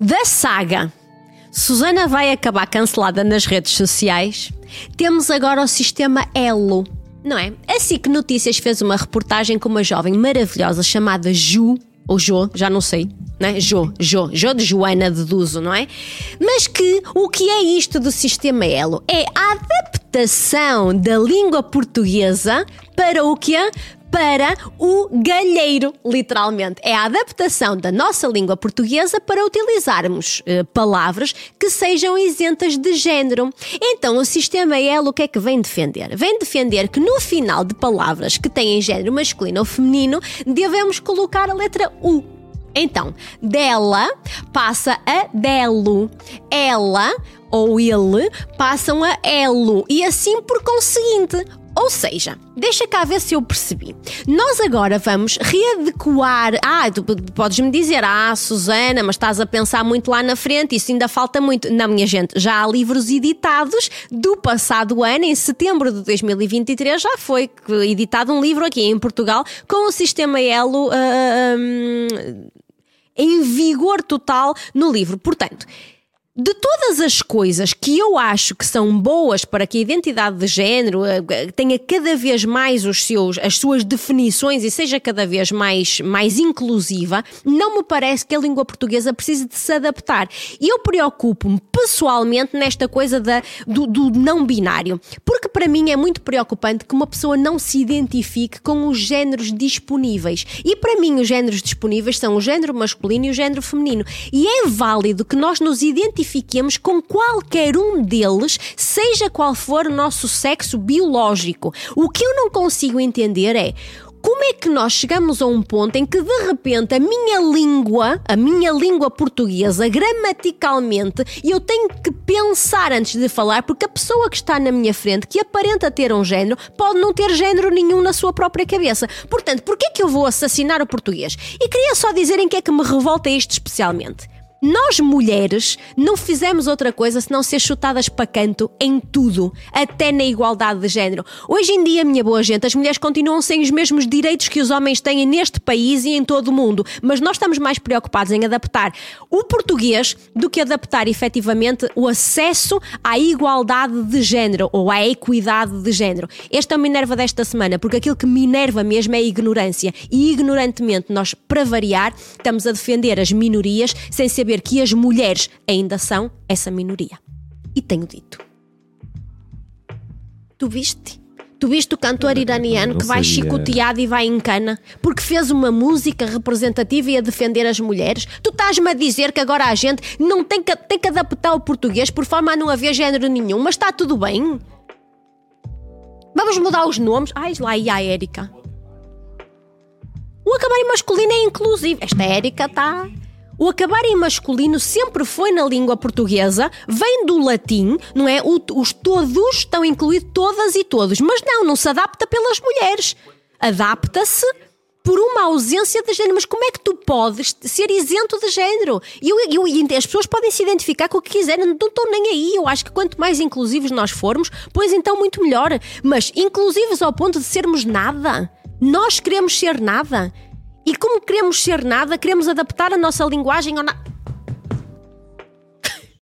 da saga Susana vai acabar cancelada nas redes sociais, temos agora o sistema Elo. Não é? Assim que Notícias fez uma reportagem com uma jovem maravilhosa chamada Ju, ou Jo, já não sei, né? Jo, Jo, Jo de Joana deduzo, não é? Mas que o que é isto do sistema Elo? É a adaptação da língua portuguesa para o que para o galheiro, literalmente. É a adaptação da nossa língua portuguesa para utilizarmos eh, palavras que sejam isentas de género. Então, o sistema Elo o que é que vem defender? Vem defender que no final de palavras que têm género masculino ou feminino, devemos colocar a letra U. Então, dela passa a delo. Ela ou ele passam a elo. E assim por conseguinte. Ou seja, deixa cá ver se eu percebi. Nós agora vamos readequar. Ah, tu podes-me dizer, ah, Susana, mas estás a pensar muito lá na frente, isso ainda falta muito. Não, minha gente, já há livros editados do passado ano, em setembro de 2023, já foi editado um livro aqui em Portugal com o sistema Elo. Uh, um, em vigor total no livro. Portanto, de todas as coisas que eu acho que são boas para que a identidade de género eh, tenha cada vez mais os seus, as suas definições e seja cada vez mais, mais inclusiva, não me parece que a língua portuguesa precise de se adaptar. E eu preocupo-me pessoalmente nesta coisa da, do, do não binário, porque para mim é muito preocupante que uma pessoa não se identifique com os géneros disponíveis. E para mim, os géneros disponíveis são o género masculino e o género feminino. E é válido que nós nos identifiquemos identifiquemos com qualquer um deles, seja qual for o nosso sexo biológico. O que eu não consigo entender é como é que nós chegamos a um ponto em que de repente a minha língua, a minha língua portuguesa, gramaticalmente, eu tenho que pensar antes de falar, porque a pessoa que está na minha frente, que aparenta ter um género, pode não ter género nenhum na sua própria cabeça. Portanto, por que é que eu vou assassinar o português? E queria só dizer em que é que me revolta isto especialmente. Nós mulheres não fizemos outra coisa senão ser chutadas para canto em tudo, até na igualdade de género. Hoje em dia, minha boa gente, as mulheres continuam sem os mesmos direitos que os homens têm neste país e em todo o mundo, mas nós estamos mais preocupados em adaptar o português do que adaptar efetivamente o acesso à igualdade de género ou à equidade de género. Esta é o Minerva desta semana, porque aquilo que me enerva mesmo é a ignorância e ignorantemente nós, para variar, estamos a defender as minorias sem saber saber que as mulheres ainda são essa minoria. E tenho dito. Tu viste? Tu viste o cantor iraniano que vai chicoteado e vai em cana porque fez uma música representativa e a defender as mulheres? Tu estás-me a dizer que agora a gente não tem que, tem que adaptar o português por forma a não haver género nenhum, mas está tudo bem? Vamos mudar os nomes? Ai, lá e a Érica. O acabar em masculino é inclusivo. Esta Érica está o acabar em masculino sempre foi na língua portuguesa, vem do latim, não é? Os todos estão incluídos todas e todos, mas não, não se adapta pelas mulheres. Adapta-se por uma ausência de género. Mas como é que tu podes ser isento de género? E eu, eu, as pessoas podem se identificar com o que quiserem, não estou nem aí. Eu acho que quanto mais inclusivos nós formos, pois então muito melhor. Mas inclusivos ao ponto de sermos nada. Nós queremos ser nada. E como queremos ser nada, queremos adaptar a nossa linguagem ao nada.